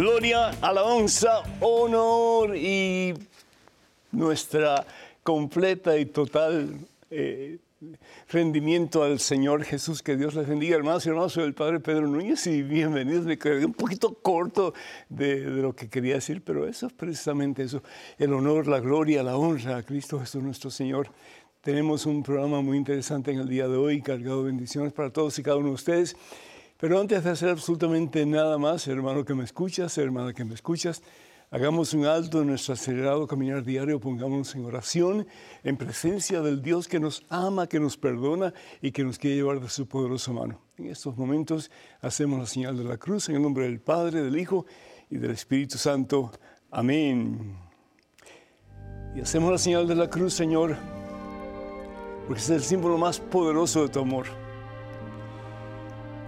Gloria, alabanza, honor y nuestra completa y total eh, rendimiento al Señor Jesús. Que Dios les bendiga, hermanos y hermanos. Soy el Padre Pedro Núñez y bienvenidos. Me quedé un poquito corto de, de, lo que quería decir, pero eso es precisamente eso. El honor, la gloria, la honra a Cristo Jesús nuestro Señor. Tenemos un programa muy interesante en el día de hoy, cargado de bendiciones para todos y cada uno de ustedes. Pero antes de hacer absolutamente nada más, hermano que me escuchas, hermana que me escuchas, hagamos un alto en nuestro acelerado caminar diario, pongámonos en oración, en presencia del Dios que nos ama, que nos perdona y que nos quiere llevar de su poderosa mano. En estos momentos hacemos la señal de la cruz en el nombre del Padre, del Hijo y del Espíritu Santo. Amén. Y hacemos la señal de la cruz, Señor, porque es el símbolo más poderoso de tu amor.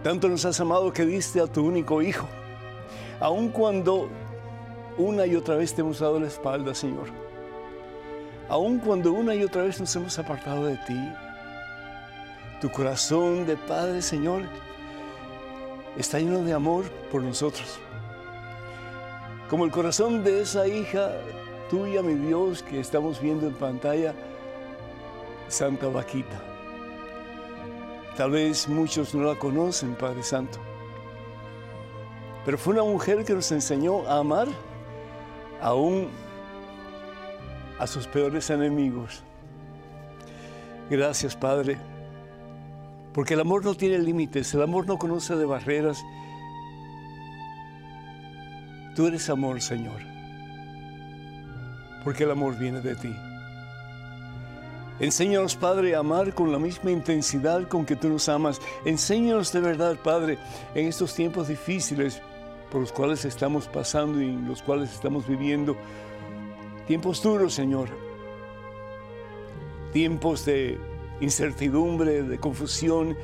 Tanto nos has amado que diste a tu único Hijo, aun cuando una y otra vez te hemos dado la espalda, Señor. Aun cuando una y otra vez nos hemos apartado de ti. Tu corazón de Padre, Señor, está lleno de amor por nosotros. Como el corazón de esa hija tuya, mi Dios, que estamos viendo en pantalla, Santa Vaquita. Tal vez muchos no la conocen, Padre Santo. Pero fue una mujer que nos enseñó a amar aún a sus peores enemigos. Gracias, Padre. Porque el amor no tiene límites, el amor no conoce de barreras. Tú eres amor, Señor. Porque el amor viene de ti. Enséñanos, Padre, a amar con la misma intensidad con que tú nos amas. Enséñanos de verdad, Padre, en estos tiempos difíciles por los cuales estamos pasando y en los cuales estamos viviendo. Tiempos duros, Señor. Tiempos de incertidumbre, de confusión.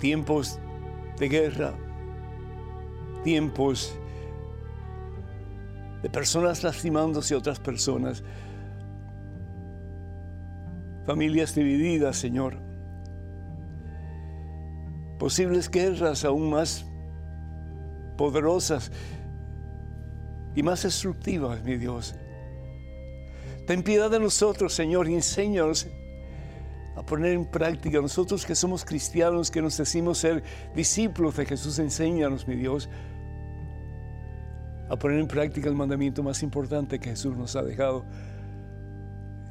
Tiempos de guerra. Tiempos de personas lastimándose a otras personas familias divididas, Señor. Posibles guerras aún más poderosas y más destructivas, mi Dios. Ten piedad de nosotros, Señor, y enséñanos a poner en práctica. Nosotros que somos cristianos, que nos decimos ser discípulos de Jesús, enséñanos, mi Dios, a poner en práctica el mandamiento más importante que Jesús nos ha dejado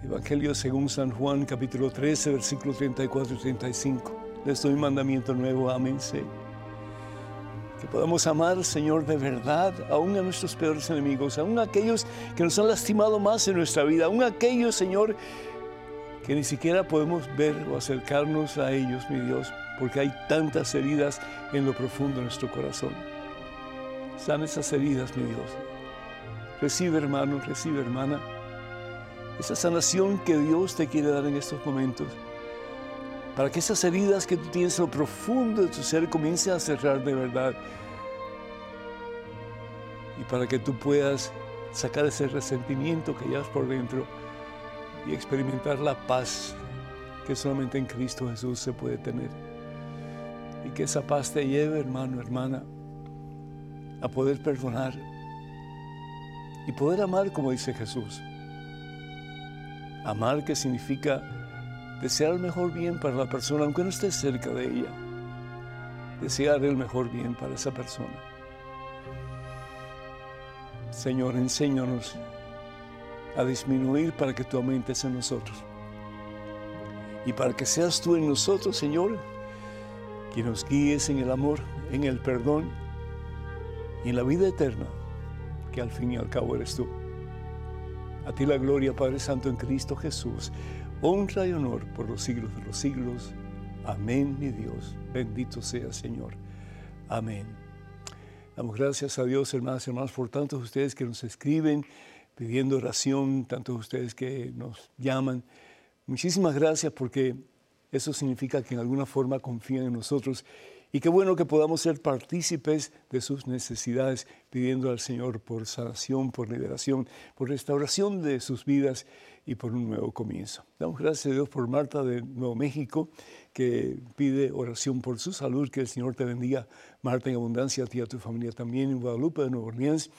Evangelio según San Juan, capítulo 13, versículos 34 y 35. Les doy un mandamiento nuevo, ámense. Que podamos amar, Señor, de verdad, aún a nuestros peores enemigos, aún a aquellos que nos han lastimado más en nuestra vida, aún a aquellos, Señor, que ni siquiera podemos ver o acercarnos a ellos, mi Dios, porque hay tantas heridas en lo profundo de nuestro corazón. San esas heridas, mi Dios. Recibe, hermano, recibe, hermana esa sanación que Dios te quiere dar en estos momentos, para que esas heridas que tú tienes en lo profundo de tu ser comiencen a cerrar de verdad y para que tú puedas sacar ese resentimiento que llevas por dentro y experimentar la paz que solamente en Cristo Jesús se puede tener. Y que esa paz te lleve, hermano, hermana, a poder perdonar y poder amar como dice Jesús. Amar que significa desear el mejor bien para la persona, aunque no esté cerca de ella. Desear el mejor bien para esa persona. Señor, enséñanos a disminuir para que tú aumentes en nosotros. Y para que seas tú en nosotros, Señor, que nos guíes en el amor, en el perdón y en la vida eterna, que al fin y al cabo eres tú. A ti la gloria, Padre Santo, en Cristo Jesús. Honra y honor por los siglos de los siglos. Amén, mi Dios. Bendito sea, Señor. Amén. Damos gracias a Dios, hermanas y hermanos, por tantos ustedes que nos escriben pidiendo oración, tantos ustedes que nos llaman. Muchísimas gracias porque Eso significa que en alguna forma confían en nosotros y qué bueno que podamos ser partícipes de sus necesidades, pidiendo al Señor por sanación, por liberación, por restauración de sus vidas y por un nuevo comienzo. Damos gracias a Dios por Marta de Nuevo México, que pide oración por su salud, que el Señor te bendiga, Marta, en abundancia, a ti y a tu familia también, en Guadalupe de Nueva Orleans.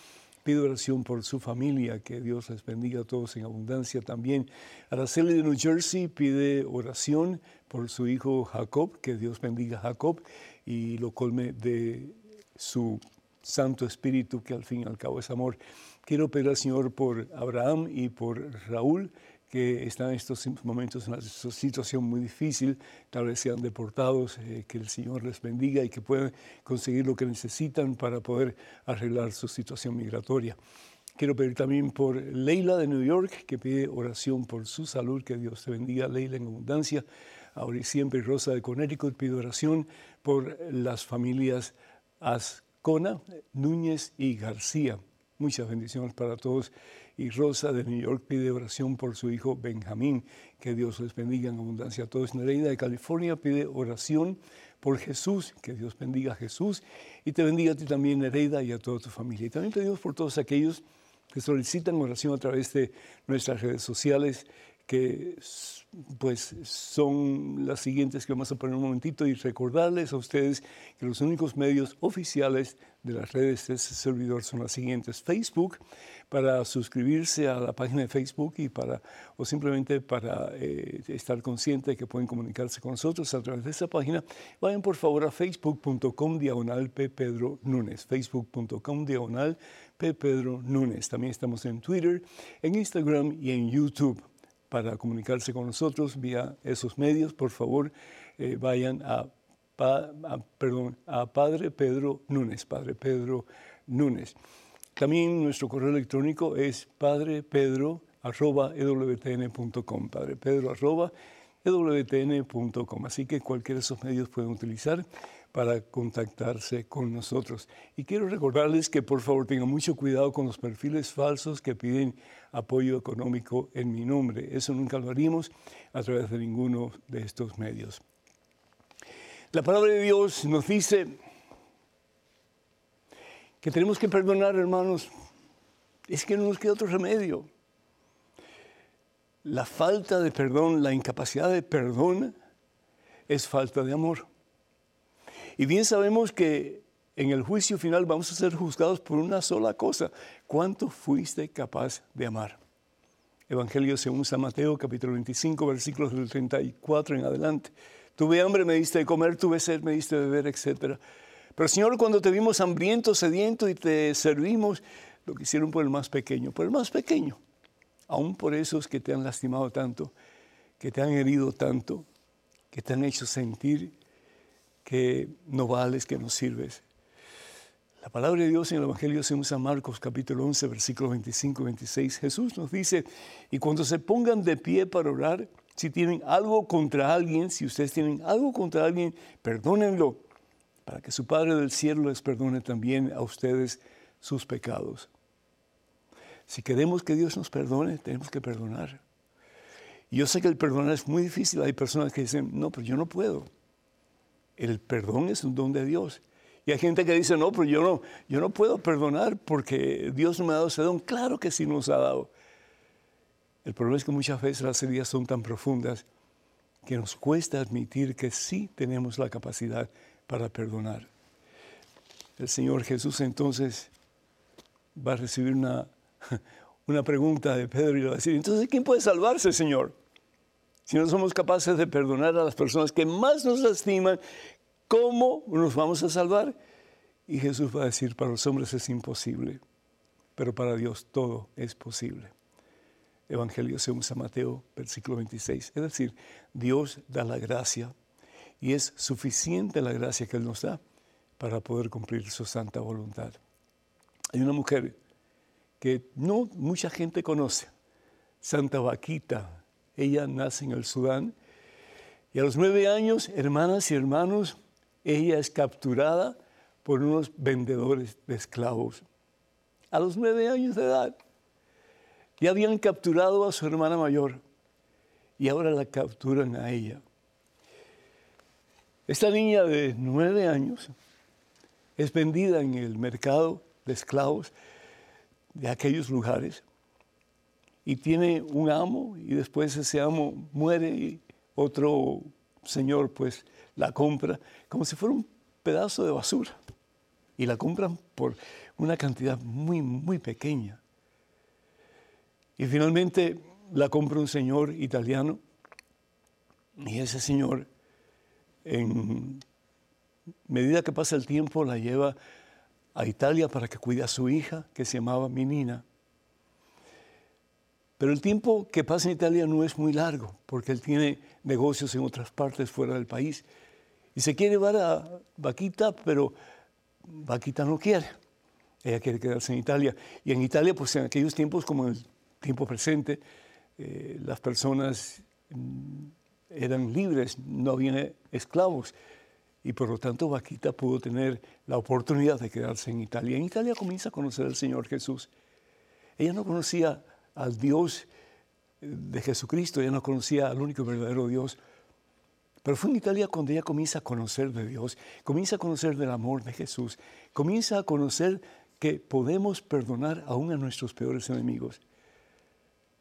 Pide oración por su familia, que Dios les bendiga a todos en abundancia también. Araceli de New Jersey pide oración por su hijo Jacob, que Dios bendiga a Jacob y lo colme de su Santo Espíritu, que al fin y al cabo es amor. Quiero pedir al Señor por Abraham y por Raúl, que están en estos momentos en una situación muy difícil, tal vez sean deportados, eh, que el Señor les bendiga y que puedan conseguir lo que necesitan para poder arreglar su situación migratoria. Quiero pedir también por Leila de New York, que pide oración por su salud, que Dios te bendiga, Leila, en abundancia. Ahora y siempre Rosa de Connecticut pide oración por las familias Ascona, Núñez y García. Muchas bendiciones para todos. Y Rosa de New York pide oración por su hijo Benjamín. Que Dios les bendiga en abundancia a todos. Nereida de California pide oración por Jesús. Que Dios bendiga a Jesús. Y te bendiga a ti también, Nereida, y a toda tu familia. Y también pedimos por todos aquellos que solicitan oración a través de nuestras redes sociales que pues son las siguientes que vamos a poner un momentito y recordarles a ustedes que los únicos medios oficiales de las redes de este servidor son las siguientes. Facebook, para suscribirse a la página de Facebook y para, o simplemente para eh, estar consciente de que pueden comunicarse con nosotros a través de esa página, vayan por favor a facebook.com diagonal P. Pedro Núñez, facebook.com diagonal P. Pedro Núñez. También estamos en Twitter, en Instagram y en YouTube para comunicarse con nosotros vía esos medios, por favor, eh, vayan a, perdón, a Padre Pedro Núñez, Padre Pedro Núñez. También nuestro correo electrónico es padrepedro.ewtn.com, padrepedro.ewtn.com. Así que cualquiera de esos medios pueden utilizar para contactarse con nosotros. Y quiero recordarles que por favor tengan mucho cuidado con los perfiles falsos que piden apoyo económico en mi nombre. Eso nunca lo haríamos a través de ninguno de estos medios. La palabra de Dios nos dice que tenemos que perdonar, hermanos. Es que no nos queda otro remedio. La falta de perdón, la incapacidad de perdón es falta de amor. Y bien sabemos que en el juicio final vamos a ser juzgados por una sola cosa. ¿Cuánto fuiste capaz de amar? Evangelio según San Mateo, capítulo 25, versículos del 34 en adelante. Tuve hambre, me diste de comer, tuve sed, me diste de beber, etc. Pero Señor, cuando te vimos hambriento, sediento y te servimos, lo que hicieron por el más pequeño, por el más pequeño, aún por esos que te han lastimado tanto, que te han herido tanto, que te han hecho sentir que no vales, que no sirves. La palabra de Dios en el Evangelio según San Marcos capítulo 11 versículos 25 y 26, Jesús nos dice, y cuando se pongan de pie para orar, si tienen algo contra alguien, si ustedes tienen algo contra alguien, perdónenlo, para que su Padre del cielo les perdone también a ustedes sus pecados. Si queremos que Dios nos perdone, tenemos que perdonar. Y yo sé que el perdonar es muy difícil. Hay personas que dicen, no, pero yo no puedo. El perdón es un don de Dios. Y hay gente que dice, no, pero yo no, yo no puedo perdonar porque Dios no me ha dado ese don. Claro que sí nos ha dado. El problema es que muchas veces las heridas son tan profundas que nos cuesta admitir que sí tenemos la capacidad para perdonar. El Señor Jesús entonces va a recibir una, una pregunta de Pedro y le va a decir, entonces, ¿quién puede salvarse, Señor? Si no somos capaces de perdonar a las personas que más nos lastiman, ¿cómo nos vamos a salvar? Y Jesús va a decir, para los hombres es imposible, pero para Dios todo es posible. Evangelio según San Mateo, versículo 26. Es decir, Dios da la gracia y es suficiente la gracia que Él nos da para poder cumplir su santa voluntad. Hay una mujer que no mucha gente conoce, Santa Vaquita ella nace en el Sudán. Y a los nueve años, hermanas y hermanos, ella es capturada por unos vendedores de esclavos. A los nueve años de edad. Ya habían capturado a su hermana mayor y ahora la capturan a ella. Esta niña de nueve años es vendida en el mercado de esclavos de aquellos lugares y tiene un amo y después ese amo muere y otro señor pues la compra como si fuera un pedazo de basura y la compran por una cantidad muy, muy pequeña. Y finalmente la compra un señor italiano y ese señor en medida que pasa el tiempo la lleva a Italia para que cuide a su hija que se llamaba Minina. Pero el tiempo que pasa en Italia no es muy largo, porque él tiene negocios en otras partes fuera del país. Y se quiere llevar a Vaquita, pero Vaquita no quiere. Ella quiere quedarse en Italia. Y en Italia, pues en aquellos tiempos, como en el tiempo presente, eh, las personas mm, eran libres, no había esclavos. Y por lo tanto, Vaquita pudo tener la oportunidad de quedarse en Italia. En Italia comienza a conocer al Señor Jesús. Ella no conocía al Dios de Jesucristo, ella no conocía al único verdadero Dios. Pero fue en Italia cuando ella comienza a conocer de Dios, comienza a conocer del amor de Jesús, comienza a conocer que podemos perdonar aún a nuestros peores enemigos.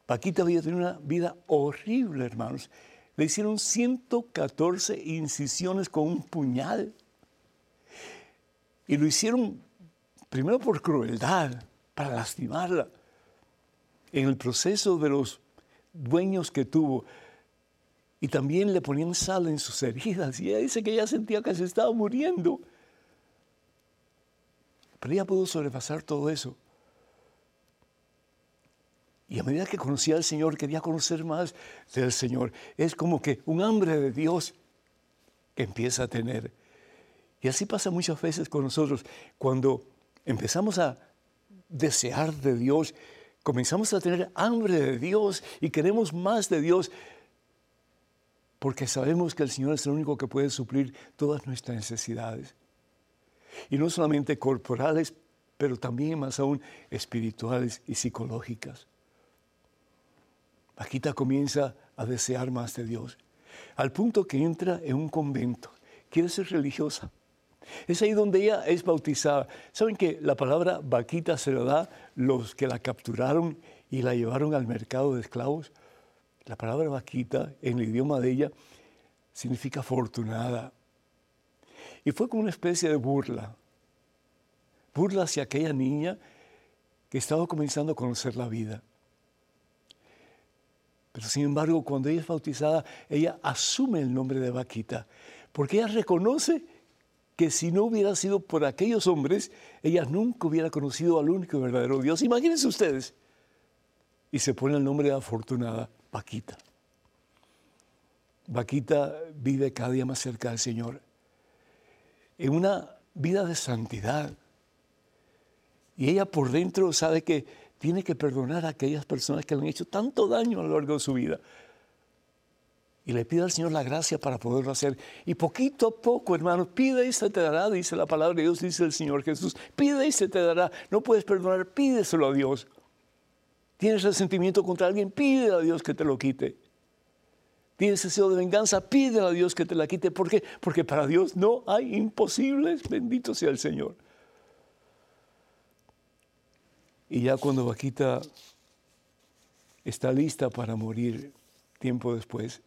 Paquita había tenido una vida horrible, hermanos. Le hicieron 114 incisiones con un puñal. Y lo hicieron primero por crueldad, para lastimarla en el proceso de los dueños que tuvo. Y también le ponían sal en sus heridas. Y ella dice que ella sentía que se estaba muriendo. Pero ella pudo sobrepasar todo eso. Y a medida que conocía al Señor, quería conocer más del Señor. Es como que un hambre de Dios que empieza a tener. Y así pasa muchas veces con nosotros. Cuando empezamos a desear de Dios, comenzamos a tener hambre de Dios y queremos más de Dios porque sabemos que el Señor es el único que puede suplir todas nuestras necesidades. Y no solamente corporales, pero también más aún espirituales y psicológicas. Paquita comienza a desear más de Dios, al punto que entra en un convento, quiere ser religiosa. Es ahí donde ella es bautizada. ¿Saben que la palabra vaquita se la da los que la capturaron y la llevaron al mercado de esclavos? La palabra vaquita en el idioma de ella significa afortunada. Y fue como una especie de burla. Burla hacia aquella niña que estaba comenzando a conocer la vida. Pero sin embargo, cuando ella es bautizada, ella asume el nombre de vaquita, porque ella reconoce que si no hubiera sido por aquellos hombres, ella nunca hubiera conocido al único verdadero Dios. Imagínense ustedes. Y se pone el nombre de afortunada, Paquita. Paquita vive cada día más cerca del Señor, en una vida de santidad. Y ella por dentro sabe que tiene que perdonar a aquellas personas que le han hecho tanto daño a lo largo de su vida y le pide al Señor la gracia para poderlo hacer. Y poquito a poco, hermano, pide y se te dará, dice la palabra de Dios, dice el Señor Jesús. Pide y se te dará. No puedes perdonar, pídeselo a Dios. Tienes resentimiento contra alguien, pide a Dios que te lo quite. Tienes deseo de venganza, pide a Dios que te la quite. ¿Por qué? Porque para Dios no hay imposibles. Bendito sea el Señor. Y ya cuando Vaquita está lista para morir tiempo después,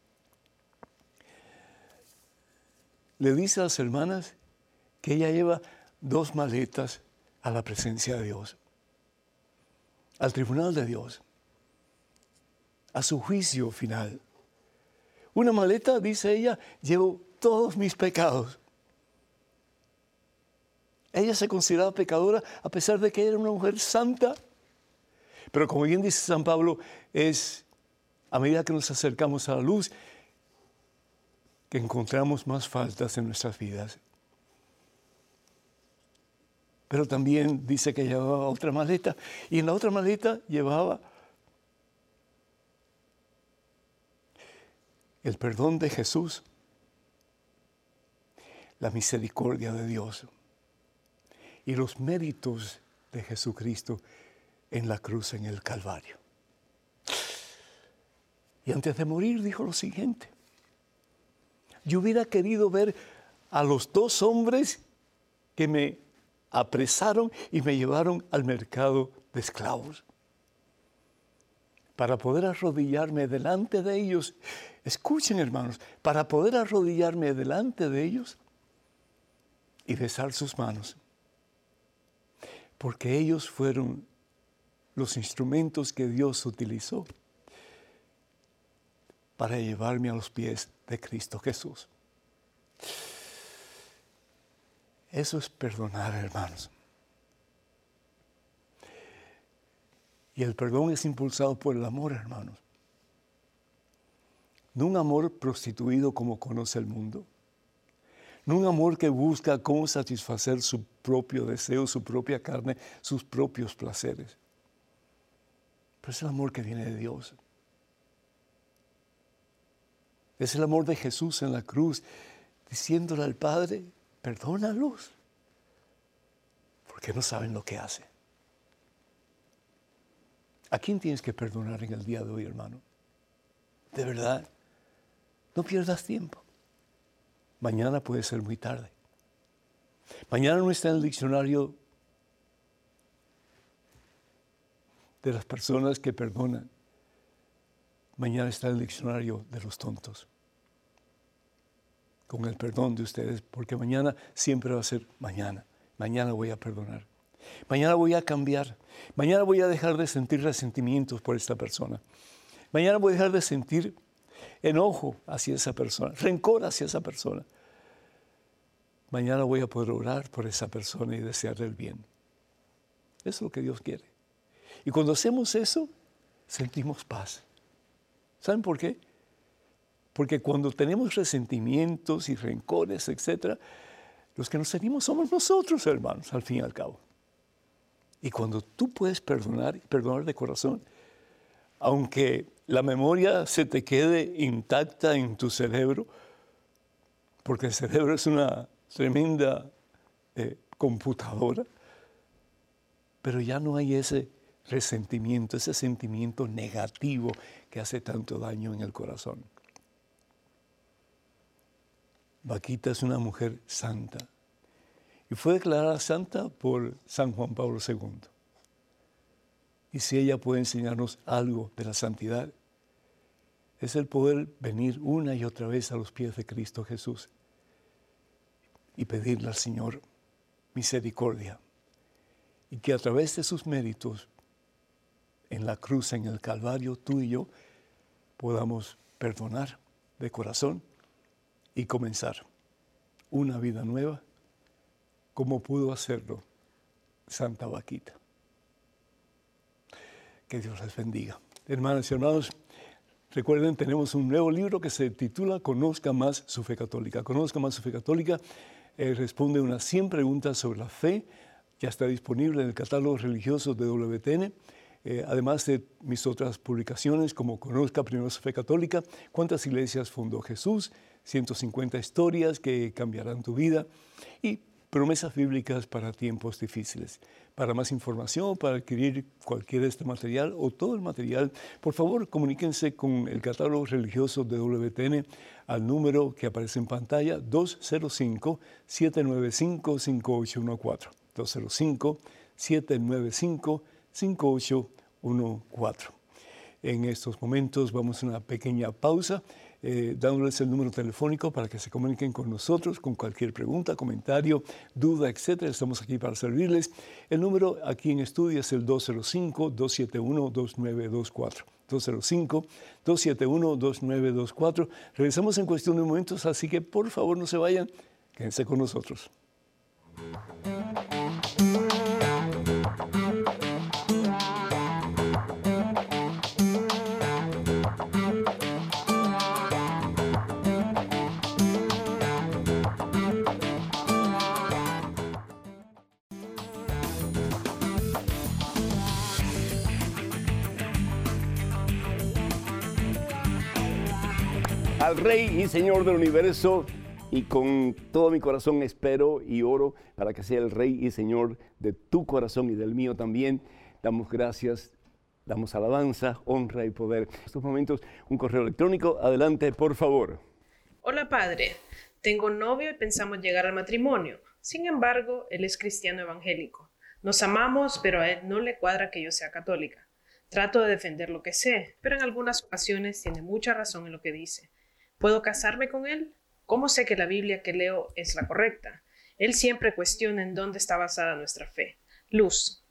le dice a las hermanas que ella lleva dos maletas a la presencia de Dios, al tribunal de Dios, a su juicio final. Una maleta, dice ella, llevo todos mis pecados. Ella se consideraba pecadora a pesar de que era una mujer santa. Pero como bien dice San Pablo, es a medida que nos acercamos a la luz, que encontramos más faltas en nuestras vidas. Pero también dice que llevaba otra maleta y en la otra maleta llevaba el perdón de Jesús, la misericordia de Dios y los méritos de Jesucristo en la cruz en el Calvario. Y antes de morir dijo lo siguiente, yo hubiera querido ver a los dos hombres que me apresaron y me llevaron al mercado de esclavos. Para poder arrodillarme delante de ellos, escuchen hermanos, para poder arrodillarme delante de ellos y besar sus manos. Porque ellos fueron los instrumentos que Dios utilizó para llevarme a los pies de Cristo Jesús. Eso es perdonar, hermanos. Y el perdón es impulsado por el amor, hermanos. No un amor prostituido como conoce el mundo. No un amor que busca cómo satisfacer su propio deseo, su propia carne, sus propios placeres. Pero es el amor que viene de Dios. Es el amor de Jesús en la cruz, diciéndole al Padre, perdónalos, porque no saben lo que hacen. ¿A quién tienes que perdonar en el día de hoy, hermano? De verdad, no pierdas tiempo. Mañana puede ser muy tarde. Mañana no está en el diccionario de las personas que perdonan. Mañana está en el diccionario de los tontos con el perdón de ustedes, porque mañana siempre va a ser mañana. Mañana voy a perdonar. Mañana voy a cambiar. Mañana voy a dejar de sentir resentimientos por esta persona. Mañana voy a dejar de sentir enojo hacia esa persona, rencor hacia esa persona. Mañana voy a poder orar por esa persona y desearle el bien. Eso es lo que Dios quiere. Y cuando hacemos eso, sentimos paz. ¿Saben por qué? Porque cuando tenemos resentimientos y rencores, etc., los que nos sentimos somos nosotros, hermanos, al fin y al cabo. Y cuando tú puedes perdonar, perdonar de corazón, aunque la memoria se te quede intacta en tu cerebro, porque el cerebro es una tremenda eh, computadora, pero ya no hay ese resentimiento, ese sentimiento negativo que hace tanto daño en el corazón. Vaquita es una mujer santa y fue declarada santa por San Juan Pablo II. Y si ella puede enseñarnos algo de la santidad, es el poder venir una y otra vez a los pies de Cristo Jesús y pedirle al Señor misericordia y que a través de sus méritos en la cruz, en el Calvario, tú y yo podamos perdonar de corazón y comenzar una vida nueva como pudo hacerlo Santa Vaquita. Que Dios les bendiga. Hermanos y hermanos, recuerden, tenemos un nuevo libro que se titula Conozca más su fe católica. Conozca más su fe católica eh, responde unas 100 preguntas sobre la fe. Ya está disponible en el catálogo religioso de WTN. Eh, además de mis otras publicaciones como Conozca primero su fe católica, cuántas iglesias fundó Jesús, 150 historias que cambiarán tu vida y promesas bíblicas para tiempos difíciles. Para más información, para adquirir cualquier de este material o todo el material, por favor comuníquense con el catálogo religioso de WTN al número que aparece en pantalla 205-795-5814. 205-795-5814. En estos momentos vamos a una pequeña pausa eh, dándoles el número telefónico para que se comuniquen con nosotros con cualquier pregunta, comentario, duda, etc. Estamos aquí para servirles. El número aquí en estudio es el 205-271-2924. 205-271-2924. Regresamos en cuestión de momentos, así que por favor no se vayan, quédense con nosotros. Al Rey y Señor del universo y con todo mi corazón espero y oro para que sea el Rey y Señor de tu corazón y del mío también. Damos gracias, damos alabanza, honra y poder. En estos momentos un correo electrónico, adelante por favor. Hola Padre, Tengo novio y pensamos llegar al matrimonio. Sin embargo, él es cristiano evangélico. Nos amamos, pero a él no le cuadra que yo sea católica. Trato de defender lo que sé, pero en algunas ocasiones tiene mucha razón en lo que dice. ¿Puedo casarme con él? ¿Cómo sé que la Biblia que leo es la correcta? Él siempre cuestiona en dónde está basada nuestra fe. Luz.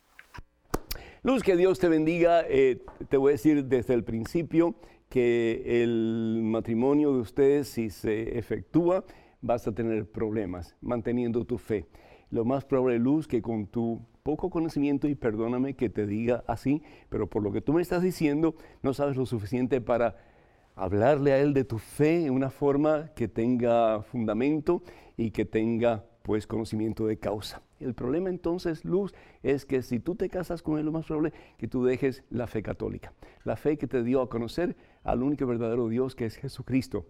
Luz, que Dios te bendiga. Eh, te voy a decir desde el principio que el matrimonio de ustedes, si se efectúa, vas a tener problemas manteniendo tu fe. Lo más probable, Luz, que con tu poco conocimiento, y perdóname que te diga así, pero por lo que tú me estás diciendo, no sabes lo suficiente para hablarle a Él de tu fe en una forma que tenga fundamento y que tenga pues conocimiento de causa. El problema entonces, Luz, es que si tú te casas con Él, lo más probable que tú dejes la fe católica, la fe que te dio a conocer al único verdadero Dios que es Jesucristo.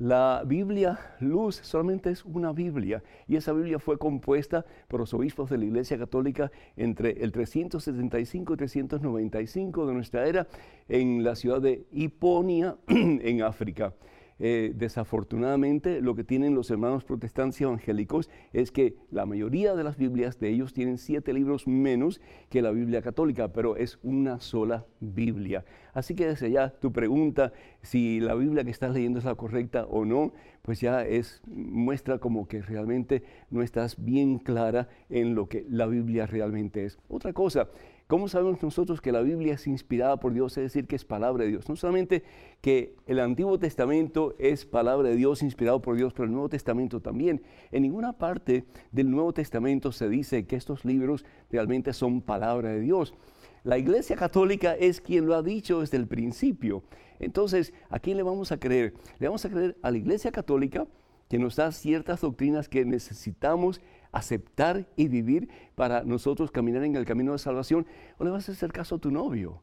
La Biblia Luz solamente es una Biblia y esa Biblia fue compuesta por los obispos de la Iglesia Católica entre el 375 y 395 de nuestra era en la ciudad de Hiponia en África. Eh, desafortunadamente lo que tienen los hermanos protestantes evangélicos es que la mayoría de las Biblias de ellos tienen siete libros menos que la Biblia católica, pero es una sola Biblia. Así que desde ya tu pregunta si la Biblia que estás leyendo es la correcta o no, pues ya es muestra como que realmente no estás bien clara en lo que la Biblia realmente es. Otra cosa, ¿Cómo sabemos nosotros que la Biblia es inspirada por Dios? Es decir, que es palabra de Dios. No solamente que el Antiguo Testamento es palabra de Dios, inspirado por Dios, pero el Nuevo Testamento también. En ninguna parte del Nuevo Testamento se dice que estos libros realmente son palabra de Dios. La Iglesia Católica es quien lo ha dicho desde el principio. Entonces, ¿a quién le vamos a creer? Le vamos a creer a la Iglesia Católica que nos da ciertas doctrinas que necesitamos aceptar y vivir para nosotros caminar en el camino de salvación? ¿O le vas a hacer caso a tu novio?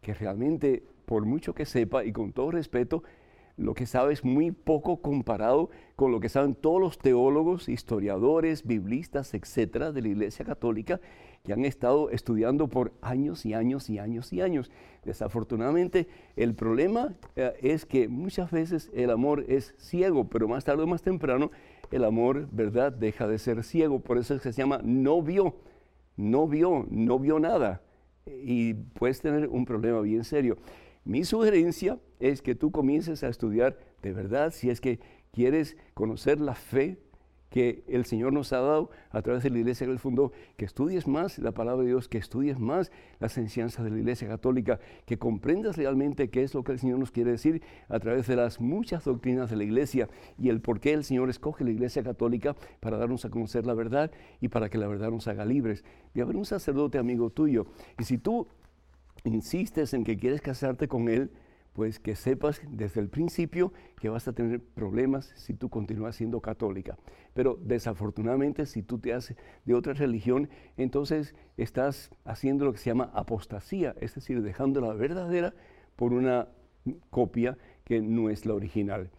Que realmente, por mucho que sepa y con todo respeto, lo que sabe es muy poco comparado con lo que saben todos los teólogos, historiadores, biblistas, etcétera, de la Iglesia Católica, que han estado estudiando por años y años y años y años. Desafortunadamente, el problema eh, es que muchas veces el amor es ciego, pero más tarde o más temprano el amor, ¿verdad?, deja de ser ciego. Por eso se llama no vio, no vio, no vio nada. Y puedes tener un problema bien serio. Mi sugerencia es que tú comiences a estudiar de verdad si es que quieres conocer la fe que el Señor nos ha dado a través de la iglesia que Él que estudies más la palabra de Dios, que estudies más las enseñanzas de la iglesia católica, que comprendas realmente qué es lo que el Señor nos quiere decir a través de las muchas doctrinas de la iglesia y el por qué el Señor escoge la iglesia católica para darnos a conocer la verdad y para que la verdad nos haga libres. Y haber un sacerdote amigo tuyo. Y si tú insistes en que quieres casarte con Él, pues que sepas desde el principio que vas a tener problemas si tú continúas siendo católica. Pero desafortunadamente si tú te haces de otra religión, entonces estás haciendo lo que se llama apostasía, es decir, dejando la verdadera por una copia que no es la original.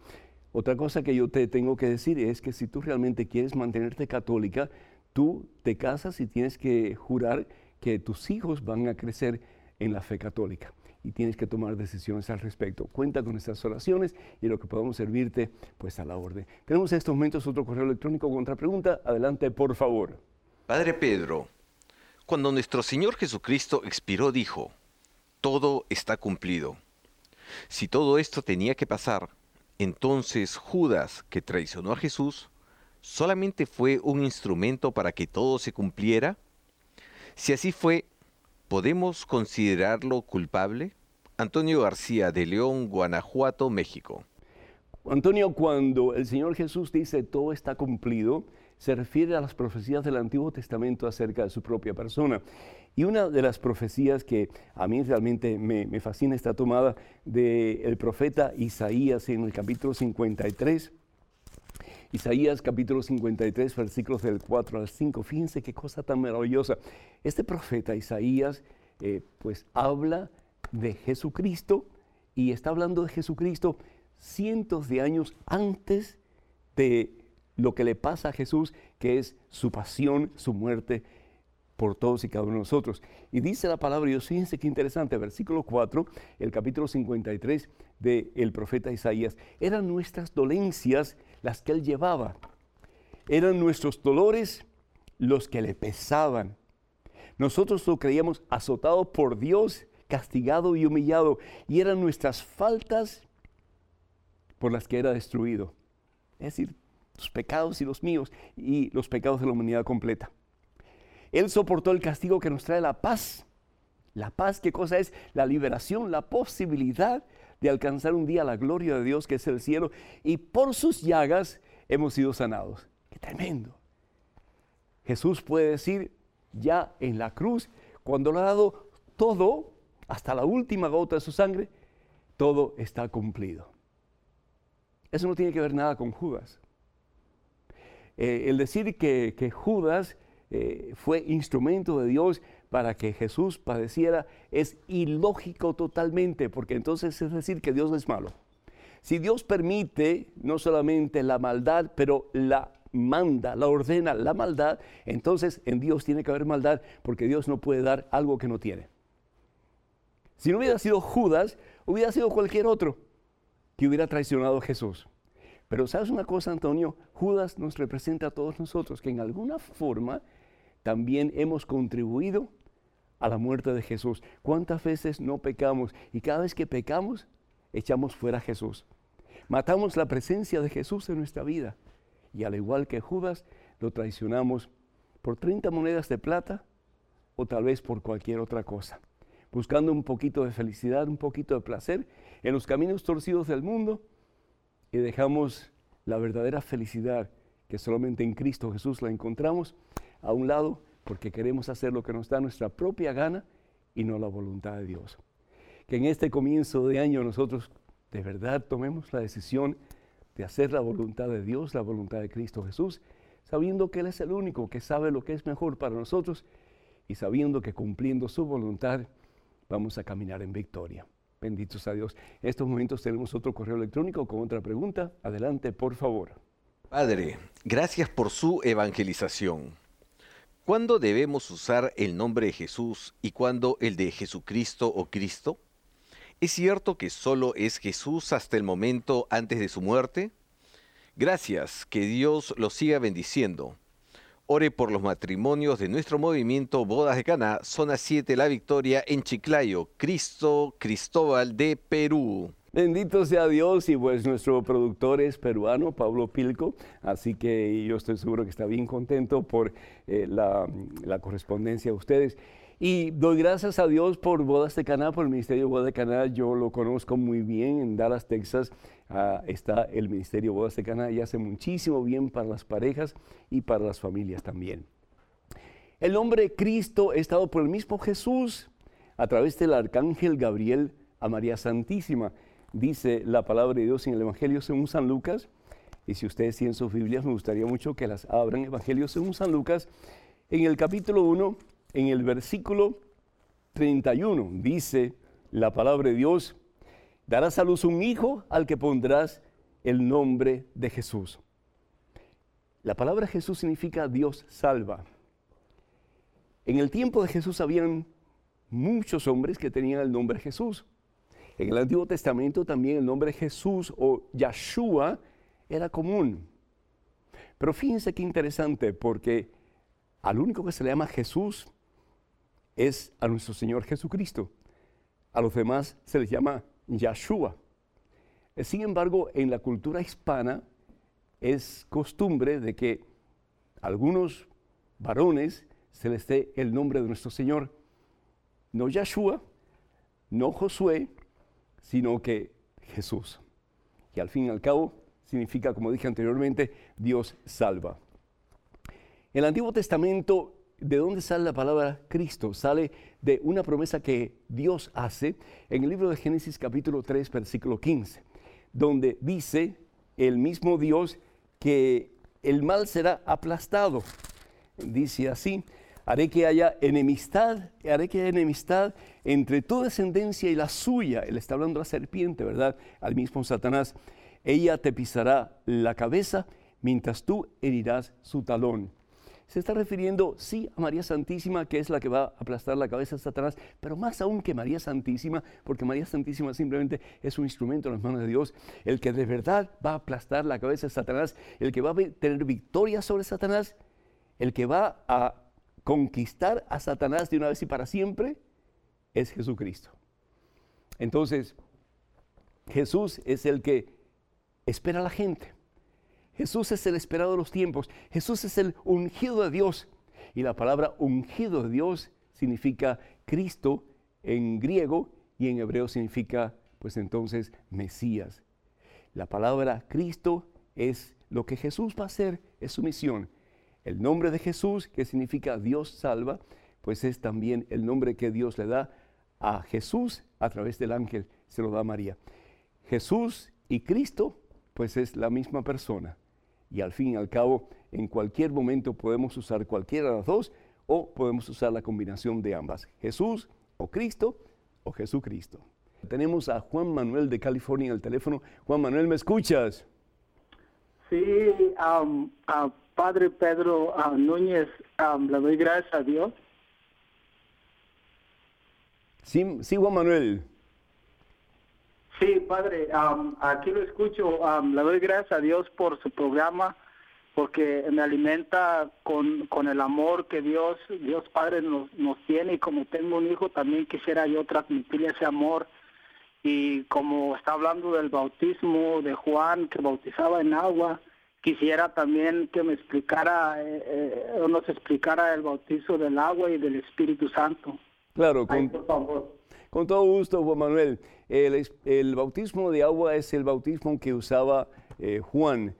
Otra cosa que yo te tengo que decir es que si tú realmente quieres mantenerte católica, tú te casas y tienes que jurar que tus hijos van a crecer en la fe católica y tienes que tomar decisiones al respecto. Cuenta con estas oraciones y lo que podamos servirte, pues a la orden. Tenemos en estos momentos otro correo electrónico con otra pregunta. Adelante, por favor. Padre Pedro, cuando nuestro Señor Jesucristo expiró, dijo, todo está cumplido. Si todo esto tenía que pasar, entonces Judas, que traicionó a Jesús, solamente fue un instrumento para que todo se cumpliera. Si así fue, ¿podemos considerarlo culpable? Antonio García de León, Guanajuato, México. Antonio, cuando el Señor Jesús dice todo está cumplido, se refiere a las profecías del Antiguo Testamento acerca de su propia persona. Y una de las profecías que a mí realmente me, fascina está tomada del profeta Isaías en el capítulo 53. Isaías capítulo 53, versículos del 4 al 5. Fíjense qué cosa tan maravillosa. Este profeta Isaías eh, pues habla de Jesucristo y está hablando de Jesucristo cientos de años antes de lo que le pasa a Jesús, que es su pasión, su muerte por todos y cada uno de nosotros. Y dice la palabra Dios, fíjense qué interesante, versículo 4, el capítulo 53 del profeta Isaías, eran nuestras dolencias las que él llevaba, eran nuestros dolores los que le pesaban. Nosotros lo creíamos azotado por Dios, castigado y humillado, y eran nuestras faltas por las que era destruido. Es decir, tus pecados y los míos y los pecados de la humanidad completa. Él soportó el castigo que nos trae la paz. La paz, ¿qué cosa es? La liberación, la posibilidad de alcanzar un día la gloria de Dios que es el cielo. Y por sus llagas hemos sido sanados. ¡Qué tremendo! Jesús puede decir ya en la cruz, cuando lo ha dado todo, hasta la última gota de su sangre, todo está cumplido. Eso no tiene que ver nada con Judas. Eh, el decir que, que Judas eh, fue instrumento de Dios para que Jesús padeciera es ilógico totalmente, porque entonces es decir que Dios es malo. Si Dios permite no solamente la maldad, pero la manda, la ordena la maldad, entonces en Dios tiene que haber maldad, porque Dios no puede dar algo que no tiene. Si no hubiera sido Judas, hubiera sido cualquier otro que hubiera traicionado a Jesús. Pero sabes una cosa, Antonio, Judas nos representa a todos nosotros, que en alguna forma también hemos contribuido a la muerte de Jesús. ¿Cuántas veces no pecamos? Y cada vez que pecamos, echamos fuera a Jesús. Matamos la presencia de Jesús en nuestra vida. Y al igual que Judas, lo traicionamos por 30 monedas de plata o tal vez por cualquier otra cosa. Buscando un poquito de felicidad, un poquito de placer en los caminos torcidos del mundo y dejamos la verdadera felicidad que solamente en Cristo Jesús la encontramos a un lado porque queremos hacer lo que nos da nuestra propia gana y no la voluntad de Dios. Que en este comienzo de año nosotros de verdad tomemos la decisión de hacer la voluntad de Dios, la voluntad de Cristo Jesús, sabiendo que Él es el único que sabe lo que es mejor para nosotros y sabiendo que cumpliendo su voluntad vamos a caminar en victoria. Benditos a Dios. En estos momentos tenemos otro correo electrónico con otra pregunta. Adelante, por favor. Padre, gracias por su evangelización. ¿Cuándo debemos usar el nombre de Jesús y cuándo el de Jesucristo o Cristo? ¿Es cierto que solo es Jesús hasta el momento antes de su muerte? Gracias, que Dios los siga bendiciendo. Ore por los matrimonios de nuestro movimiento Bodas de Cana, zona 7 La Victoria en Chiclayo, Cristo Cristóbal de Perú. Bendito sea Dios y pues nuestro productor es peruano, Pablo Pilco, así que yo estoy seguro que está bien contento por eh, la, correspondencia de ustedes. Y doy gracias a Dios por Bodas de Caná, por el Ministerio Bodas de Caná. Yo lo conozco muy bien en Dallas, Texas. Ah, está el Ministerio Bodas de Caná y hace muchísimo bien para las parejas y para las familias también. El nombre de Cristo ha estado por el mismo Jesús a través del arcángel Gabriel a María Santísima dice la palabra de Dios en el Evangelio según San Lucas. Y si ustedes tienen sus Biblias, me gustaría mucho que las abran. Evangelio según San Lucas, en el capítulo 1, en el versículo 31, dice la palabra de Dios, darás a luz un hijo al que pondrás el nombre de Jesús. La palabra Jesús significa Dios salva. En el tiempo de Jesús habían muchos hombres que tenían el nombre Jesús. En el Antiguo Testamento también el nombre Jesús o Yahshua era común. Pero fíjense qué interesante, porque al único que se le llama Jesús es a nuestro Señor Jesucristo. A los demás se les llama Yahshua. Sin embargo, en la cultura hispana es costumbre de que algunos varones se les dé el nombre de nuestro Señor. No Yahshua, no Josué, sino que Jesús. Y al fin y al cabo significa, como dije anteriormente, Dios salva. El Antiguo Testamento, ¿de dónde sale la palabra Cristo? Sale de una promesa que Dios hace en el libro de Génesis capítulo 3, versículo 15, donde dice el mismo Dios que el mal será aplastado. Dice así, haré que haya enemistad, haré que haya enemistad entre tu descendencia y la suya. Él está hablando de la serpiente, ¿verdad? Al mismo Satanás. Ella te pisará la cabeza mientras tú herirás su talón. Se está refiriendo, sí, a María Santísima, que es la que va a aplastar la cabeza de Satanás, pero más aún que María Santísima, porque María Santísima simplemente es un instrumento en las manos de Dios, el que de verdad va a aplastar la cabeza de Satanás, el que va a tener victoria sobre Satanás, el que va a conquistar a Satanás de una vez y para siempre, es Jesucristo. Entonces, Jesús es el que espera a la gente. Jesús es el esperado de los tiempos. Jesús es el ungido de Dios. Y la palabra ungido de Dios significa Cristo en griego y en hebreo significa, pues entonces, Mesías. La palabra Cristo es lo que Jesús va a hacer, es su misión. El nombre de Jesús, que significa Dios salva, pues es también el nombre que Dios le da a Jesús a través del ángel, se lo da María. Jesús y Cristo, pues es la misma persona y al fin y al cabo en cualquier momento podemos usar cualquiera de las dos o podemos usar la combinación de ambas, Jesús o Cristo o Jesucristo. Tenemos a Juan Manuel de California en el teléfono. Juan Manuel, ¿me escuchas? Sí, Padre Pedro Núñez, le doy gracias a Dios. Sí, sí Juan Manuel. Sí, padre, aquí lo escucho. le doy gracias a Dios por su programa, porque me alimenta con, con el amor que Dios, Dios Padre nos, nos tiene. Y como tengo un hijo, también quisiera yo transmitirle ese amor. Y como está hablando del bautismo de Juan, que bautizaba en agua, quisiera también que me explicara, eh, eh, o nos explicara el bautizo del agua y del Espíritu Santo. Claro, con, por favor. con todo gusto, Juan Manuel. El, bautismo de agua es el bautismo que usaba eh, Juan,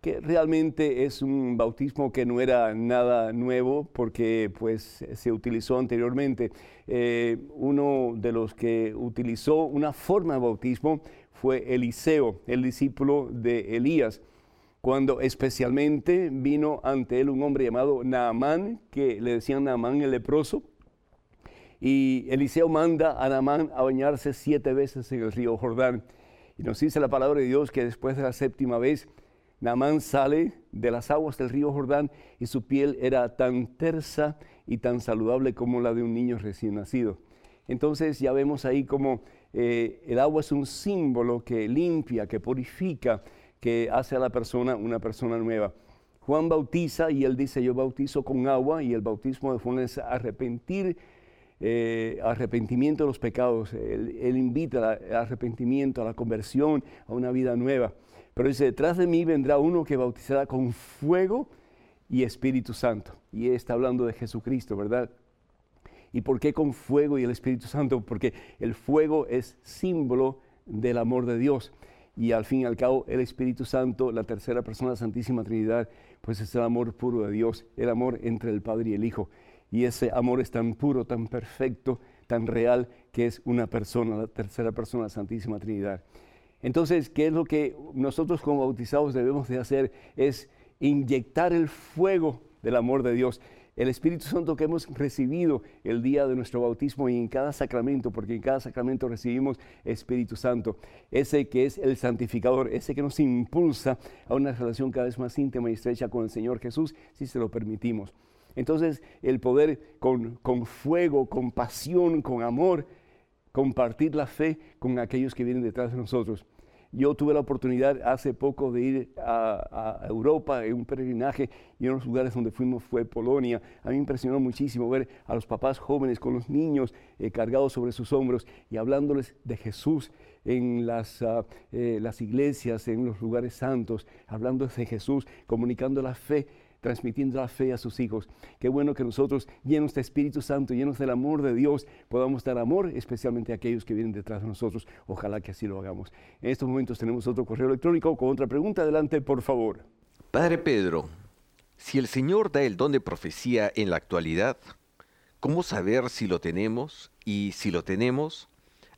que realmente es un bautismo que no era nada nuevo porque pues se utilizó anteriormente. Eh, uno de los que utilizó una forma de bautismo fue Eliseo, el discípulo de Elías cuando especialmente vino ante él un hombre llamado Naamán, que le decían Naamán el leproso, y Eliseo manda a Naamán a bañarse siete veces en el río Jordán. Y nos dice la palabra de Dios que después de la séptima vez, Naamán sale de las aguas del río Jordán y su piel era tan tersa y tan saludable como la de un niño recién nacido. Entonces ya vemos ahí como eh, el agua es un símbolo que limpia, que purifica, que hace a la persona una persona nueva. Juan bautiza y él dice, yo bautizo con agua y el bautismo de Juan es arrepentir eh, arrepentimiento de los pecados. Él, invita al arrepentimiento, a la conversión, a una vida nueva. Pero dice, detrás de mí vendrá uno que bautizará con fuego y Espíritu Santo. Y está hablando de Jesucristo, ¿verdad? ¿Y por qué con fuego y el Espíritu Santo? Porque el fuego es símbolo del amor de Dios. Y al fin y al cabo, el Espíritu Santo, la tercera persona de la Santísima Trinidad, pues es el amor puro de Dios, el amor entre el Padre y el Hijo. Y ese amor es tan puro, tan perfecto, tan real, que es una persona, la tercera persona, la Santísima Trinidad. Entonces, ¿qué es lo que nosotros como bautizados debemos de hacer? Es inyectar el fuego del amor de Dios. El Espíritu Santo que hemos recibido el día de nuestro bautismo y en cada sacramento, porque en cada sacramento recibimos Espíritu Santo, ese que es el santificador, ese que nos impulsa a una relación cada vez más íntima y estrecha con el Señor Jesús, si se lo permitimos. Entonces, el poder con, fuego, con pasión, con amor, compartir la fe con aquellos que vienen detrás de nosotros. Yo tuve la oportunidad hace poco de ir a, Europa en un peregrinaje y uno de los lugares donde fuimos fue Polonia. A mí me impresionó muchísimo ver a los papás jóvenes con los niños eh, cargados sobre sus hombros y hablándoles de Jesús en las, ah, eh, las iglesias, en los lugares santos, hablando de Jesús, comunicando la fe transmitiendo la fe a sus hijos. Qué bueno que nosotros, llenos de Espíritu Santo, llenos del amor de Dios, podamos dar amor, especialmente a aquellos que vienen detrás de nosotros. Ojalá que así lo hagamos. En estos momentos tenemos otro correo electrónico con otra pregunta. Adelante, por favor. Padre Pedro, si el Señor da el don de profecía en la actualidad, ¿cómo saber si lo tenemos? Y si lo tenemos,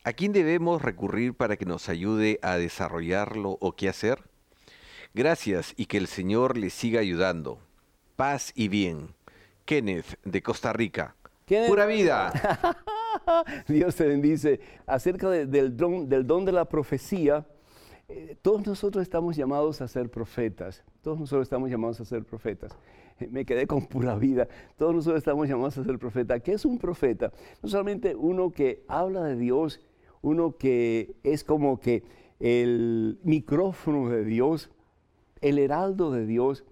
¿a quién debemos recurrir para que nos ayude a desarrollarlo o qué hacer? Gracias y que el Señor le siga ayudando paz y bien. Kenneth, de Costa Rica. Pura vida. Dios te bendice. Acerca del, don, del don de la profecía, eh, todos nosotros estamos llamados a ser profetas. Todos nosotros estamos llamados a ser profetas. Me quedé con pura vida. Todos nosotros estamos llamados a ser profeta. ¿Qué es un profeta? No solamente uno que habla de Dios, uno que es como que el micrófono de Dios, el heraldo de Dios,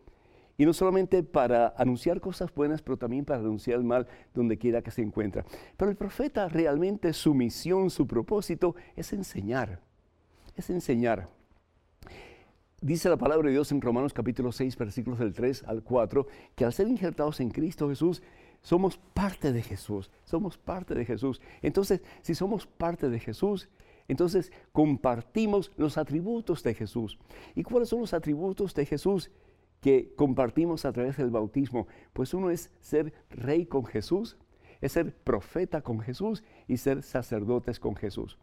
y no solamente para anunciar cosas buenas, pero también para anunciar el mal donde quiera que se encuentre. Pero el profeta realmente su misión, su propósito es enseñar, es enseñar. Dice la palabra de Dios en Romanos capítulo 6, versículos del 3 al 4, que al ser injertados en Cristo Jesús, somos parte de Jesús, somos parte de Jesús. Entonces, si somos parte de Jesús, entonces compartimos los atributos de Jesús. ¿Y cuáles son los atributos de Jesús? Que compartimos a través del bautismo, pues uno es ser rey con Jesús, es ser profeta con Jesús y ser sacerdotes con Jesús.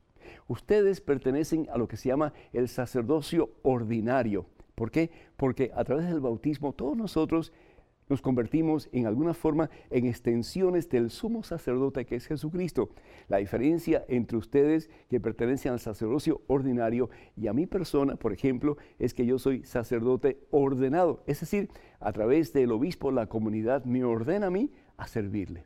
Ustedes pertenecen a lo que se llama el sacerdocio ordinario. ¿Por qué? Porque a través del bautismo todos nosotros nos convertimos en alguna forma en extensiones del sumo sacerdote que es Jesucristo. La diferencia entre ustedes que pertenecen al sacerdocio ordinario y a mi persona, por ejemplo, es que yo soy sacerdote ordenado. Es decir, a través del obispo la comunidad me ordena a mí a servirle.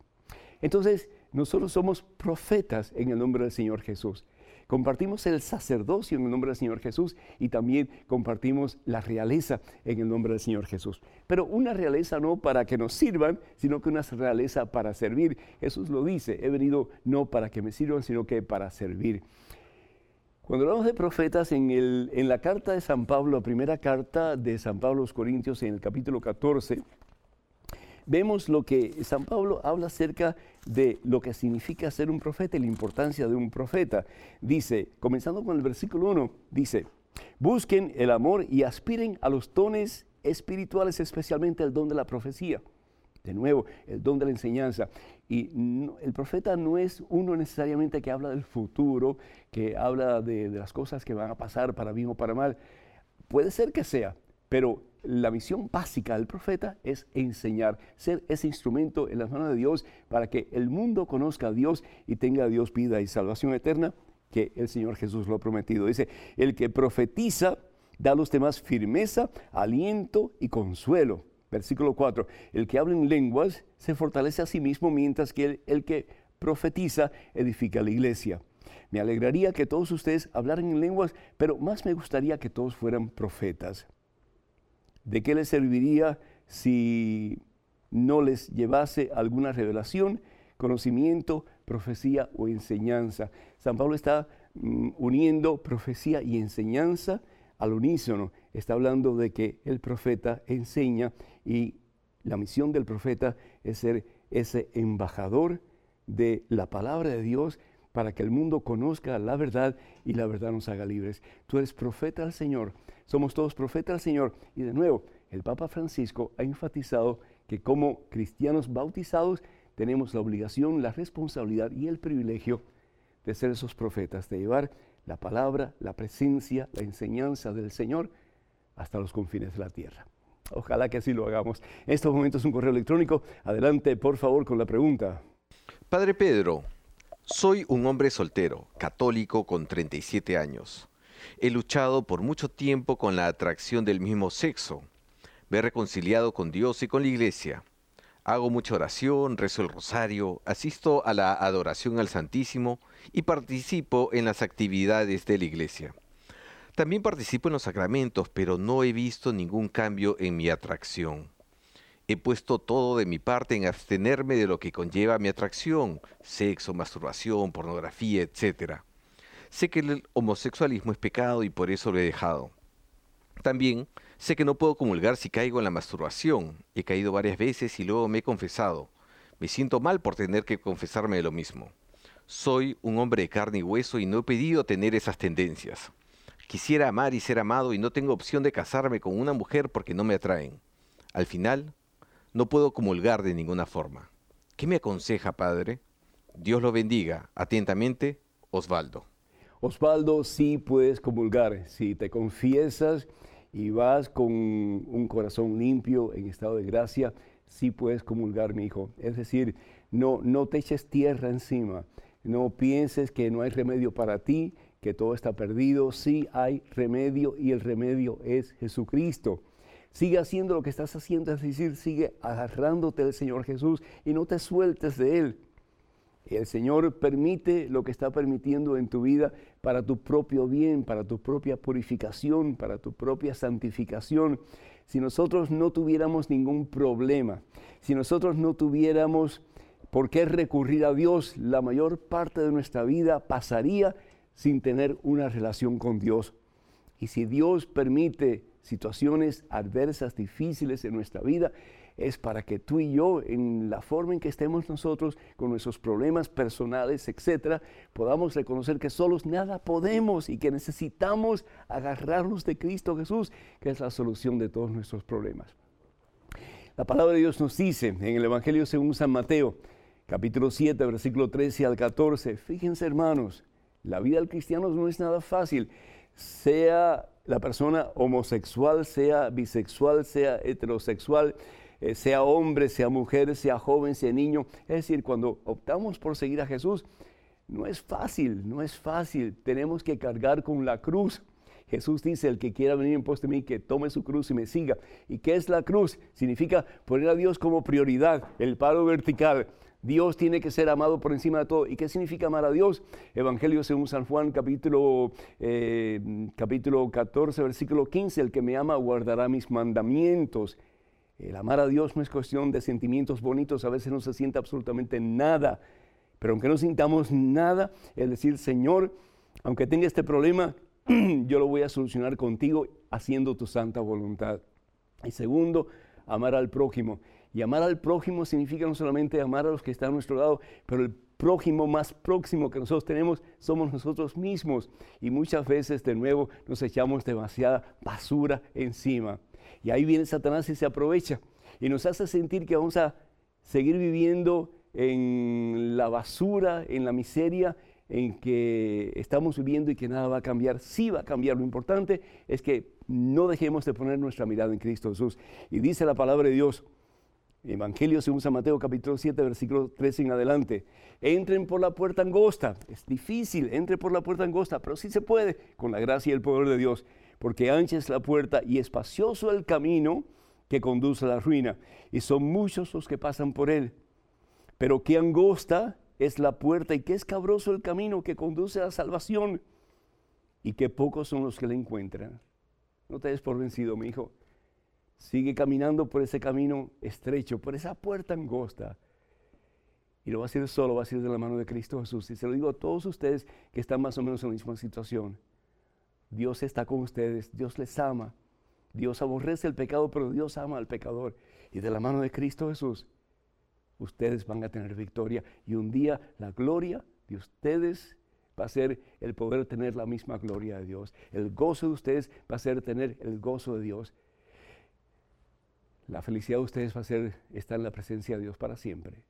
Entonces, nosotros somos profetas en el nombre del Señor Jesús. Compartimos el sacerdocio en el nombre del Señor Jesús y también compartimos la realeza en el nombre del Señor Jesús. Pero una realeza no para que nos sirvan, sino que una realeza para servir. Jesús lo dice, he venido no para que me sirvan, sino que para servir. Cuando hablamos de profetas, en, el, en la carta de San Pablo, la primera carta de San Pablo a los Corintios, en el capítulo 14, vemos lo que San Pablo habla acerca de lo que significa ser un profeta y la importancia de un profeta. Dice, comenzando con el versículo 1, dice, busquen el amor y aspiren a los dones espirituales, especialmente el don de la profecía. De nuevo, el don de la enseñanza. Y el profeta no es uno necesariamente que habla del futuro, que habla de, de las cosas que van a pasar para bien o para mal. Puede ser que sea, pero la misión básica del profeta es enseñar, ser ese instrumento en las manos de Dios para que el mundo conozca a Dios y tenga a Dios vida y salvación eterna, que el Señor Jesús lo ha prometido. Dice, el que profetiza da a los demás firmeza, aliento y consuelo. Versículo 4, el que habla en lenguas se fortalece a sí mismo, mientras que el, el que profetiza edifica la iglesia. Me alegraría que todos ustedes hablaran en lenguas, pero más me gustaría que todos fueran profetas. ¿De qué les serviría si no les llevase alguna revelación, conocimiento, profecía o enseñanza? San Pablo está mm, uniendo profecía y enseñanza al unísono. Está hablando de que el profeta enseña y la misión del profeta es ser ese embajador de la palabra de Dios para que el mundo conozca la verdad y la verdad nos haga libres. Tú eres profeta del Señor somos todos profetas del Señor. Y de nuevo, el Papa Francisco ha enfatizado que como cristianos bautizados tenemos la obligación, la responsabilidad y el privilegio de ser esos profetas, de llevar la palabra, la presencia, la enseñanza del Señor hasta los confines de la tierra. Ojalá que así lo hagamos. En estos momentos un correo electrónico. Adelante, por favor, con la pregunta. Padre Pedro, soy un hombre soltero, católico con 37 años. He luchado por mucho tiempo con la atracción del mismo sexo. Me he reconciliado con Dios y con la iglesia. Hago mucha oración, rezo el rosario, asisto a la adoración al Santísimo y participo en las actividades de la iglesia. También participo en los sacramentos, pero no he visto ningún cambio en mi atracción. He puesto todo de mi parte en abstenerme de lo que conlleva mi atracción, sexo, masturbación, pornografía, etc. Sé que el homosexualismo es pecado y por eso lo he dejado. También sé que no puedo comulgar si caigo en la masturbación. He caído varias veces y luego me he confesado. Me siento mal por tener que confesarme de lo mismo. Soy un hombre de carne y hueso y no he pedido tener esas tendencias. Quisiera amar y ser amado y no tengo opción de casarme con una mujer porque no me atraen. Al final, no puedo comulgar de ninguna forma. ¿Qué me aconseja, Padre? Dios lo bendiga. Atentamente, Osvaldo. Osvaldo, sí puedes comulgar. Si te confiesas y vas con un corazón limpio, en estado de gracia, sí puedes comulgar, mi hijo. Es decir, no, no te eches tierra encima. No pienses que no hay remedio para ti, que todo está perdido, sí hay remedio y el remedio es Jesucristo. Sigue haciendo lo que estás haciendo, es decir, sigue agarrándote del Señor Jesús y no te sueltes de Él. El Señor permite lo que está permitiendo en tu vida para tu propio bien, para tu propia purificación, para tu propia santificación. Si nosotros no tuviéramos ningún problema, si nosotros no tuviéramos por qué recurrir a Dios, la mayor parte de nuestra vida pasaría sin tener una relación con Dios. Y si Dios permite situaciones adversas, difíciles en nuestra vida, es para que tú y yo, en la forma en que estemos nosotros, con nuestros problemas personales, etcétera, podamos reconocer que solos nada podemos y que necesitamos agarrarnos de Cristo Jesús, que es la solución de todos nuestros problemas. La palabra de Dios nos dice en el Evangelio según San Mateo, capítulo 7, versículo 13 al 14, fíjense hermanos, la vida del cristiano no es nada fácil, sea la persona homosexual, sea bisexual, sea heterosexual, eh, sea hombre, sea mujer, sea joven, sea niño. Es decir, cuando optamos por seguir a Jesús, no es fácil, no es fácil. Tenemos que cargar con la cruz. Jesús dice, el que quiera venir en pos de mí, que tome su cruz y me siga. ¿Y qué es la cruz? Significa poner a Dios como prioridad, el paro vertical. Dios tiene que ser amado por encima de todo. ¿Y qué significa amar a Dios? Evangelio según San Juan, capítulo, eh, capítulo 14, versículo 15. El que me ama guardará mis mandamientos. El amar a Dios no es cuestión de sentimientos bonitos, a veces no se siente absolutamente nada. Pero aunque no sintamos nada, es decir, Señor, aunque tenga este problema, yo lo voy a solucionar contigo haciendo tu santa voluntad. Y segundo, amar al prójimo. Y amar al prójimo significa no solamente amar a los que están a nuestro lado, pero el prójimo más próximo que nosotros tenemos somos nosotros mismos. Y muchas veces de nuevo nos echamos demasiada basura encima. Y ahí viene Satanás y se aprovecha. Y nos hace sentir que vamos a seguir viviendo en la basura, en la miseria en que estamos viviendo y que nada va a cambiar. Sí va a cambiar. Lo importante es que no dejemos de poner nuestra mirada en Cristo Jesús. Y dice la palabra de Dios, Evangelio según San Mateo capítulo 7, versículo 13 en adelante. Entren por la puerta angosta. Es difícil, entre por la puerta angosta, pero sí se puede con la gracia y el poder de Dios. Porque ancha es la puerta y espacioso el camino que conduce a la ruina. Y son muchos los que pasan por él. Pero qué angosta es la puerta y qué escabroso el camino que conduce a la salvación. Y qué pocos son los que la encuentran. No te des por vencido, mi hijo. Sigue caminando por ese camino estrecho, por esa puerta angosta. Y lo va a hacer solo, va a hacer de la mano de Cristo Jesús. Y se lo digo a todos ustedes que están más o menos en la misma situación. Dios está con ustedes, Dios les ama. Dios aborrece el pecado, pero Dios ama al pecador. Y de la mano de Cristo Jesús, ustedes van a tener victoria. Y un día la gloria de ustedes va a ser el poder tener la misma gloria de Dios. El gozo de ustedes va a ser tener el gozo de Dios. La felicidad de ustedes va a ser estar en la presencia de Dios para siempre.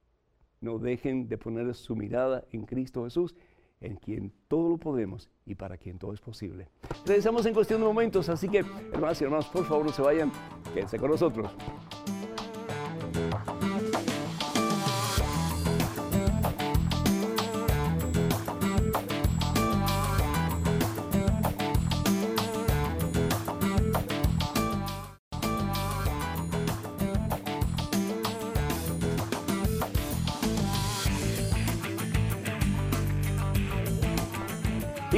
No dejen de poner su mirada en Cristo Jesús, en quien todo lo podemos y para quien todo es posible. Regresamos en cuestión de momentos, así que hermanos y hermanos, por favor no se vayan, quédense con nosotros.